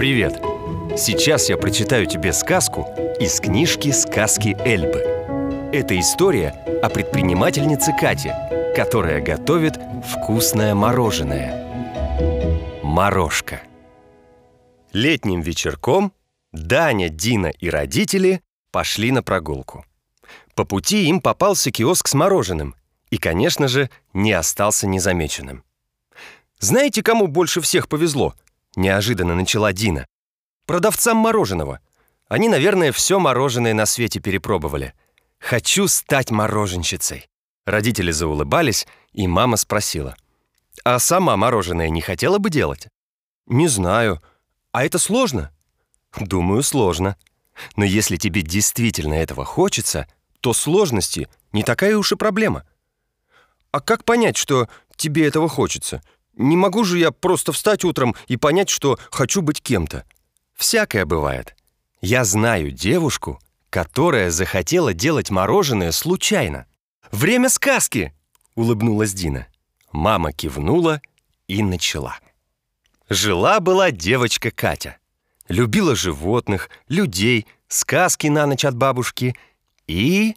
Привет! Сейчас я прочитаю тебе сказку из книжки «Сказки Эльбы». Это история о предпринимательнице Кате, которая готовит вкусное мороженое. Морожка. Летним вечерком Даня, Дина и родители пошли на прогулку. По пути им попался киоск с мороженым и, конечно же, не остался незамеченным. «Знаете, кому больше всех повезло?» — неожиданно начала Дина. «Продавцам мороженого. Они, наверное, все мороженое на свете перепробовали. Хочу стать мороженщицей». Родители заулыбались, и мама спросила. «А сама мороженое не хотела бы делать?» «Не знаю. А это сложно?» «Думаю, сложно. Но если тебе действительно этого хочется, то сложности не такая уж и проблема». «А как понять, что тебе этого хочется?» Не могу же я просто встать утром и понять, что хочу быть кем-то. Всякое бывает. Я знаю девушку, которая захотела делать мороженое случайно. «Время сказки!» — улыбнулась Дина. Мама кивнула и начала. Жила-была девочка Катя. Любила животных, людей, сказки на ночь от бабушки и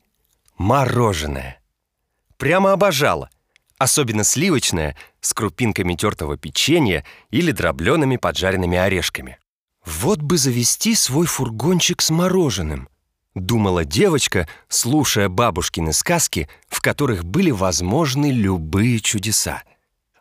мороженое. Прямо обожала — особенно сливочное, с крупинками тертого печенья или дроблеными поджаренными орешками. «Вот бы завести свой фургончик с мороженым», — думала девочка, слушая бабушкины сказки, в которых были возможны любые чудеса.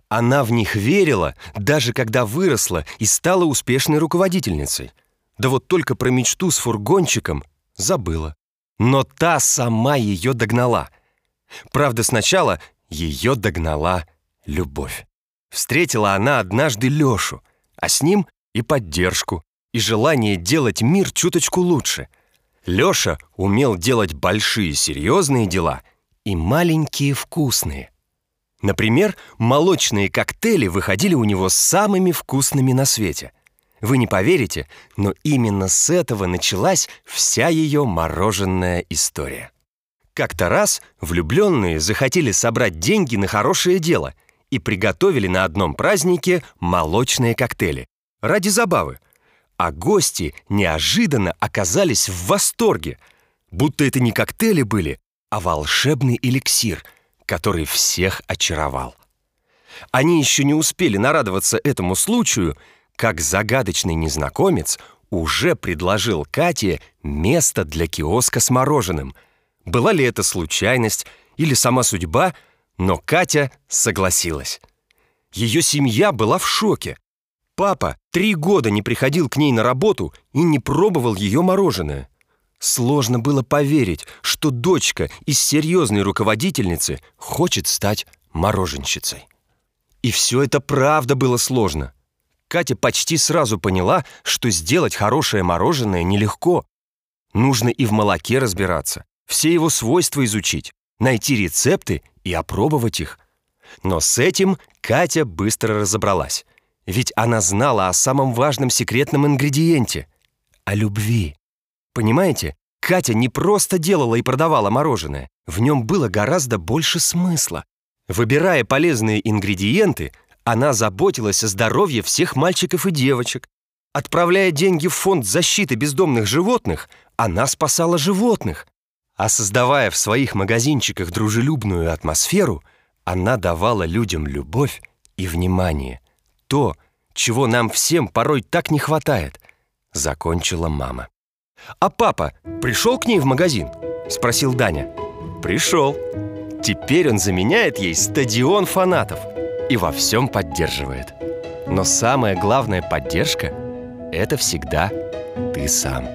Она в них верила, даже когда выросла и стала успешной руководительницей. Да вот только про мечту с фургончиком забыла. Но та сама ее догнала. Правда, сначала ее догнала любовь. Встретила она однажды Лешу, а с ним и поддержку, и желание делать мир чуточку лучше. Леша умел делать большие серьезные дела и маленькие вкусные. Например, молочные коктейли выходили у него самыми вкусными на свете. Вы не поверите, но именно с этого началась вся ее мороженая история. Как-то раз влюбленные захотели собрать деньги на хорошее дело и приготовили на одном празднике молочные коктейли. Ради забавы. А гости неожиданно оказались в восторге, будто это не коктейли были, а волшебный эликсир, который всех очаровал. Они еще не успели нарадоваться этому случаю, как загадочный незнакомец уже предложил Кате место для киоска с мороженым – была ли это случайность или сама судьба, но Катя согласилась. Ее семья была в шоке. Папа три года не приходил к ней на работу и не пробовал ее мороженое. Сложно было поверить, что дочка из серьезной руководительницы хочет стать мороженщицей. И все это правда было сложно. Катя почти сразу поняла, что сделать хорошее мороженое нелегко. Нужно и в молоке разбираться, все его свойства изучить, найти рецепты и опробовать их. Но с этим Катя быстро разобралась. Ведь она знала о самом важном секретном ингредиенте — о любви. Понимаете, Катя не просто делала и продавала мороженое, в нем было гораздо больше смысла. Выбирая полезные ингредиенты, она заботилась о здоровье всех мальчиков и девочек. Отправляя деньги в фонд защиты бездомных животных, она спасала животных. А создавая в своих магазинчиках дружелюбную атмосферу, она давала людям любовь и внимание. То, чего нам всем порой так не хватает, закончила мама. «А папа пришел к ней в магазин?» – спросил Даня. «Пришел. Теперь он заменяет ей стадион фанатов и во всем поддерживает. Но самая главная поддержка – это всегда ты сам».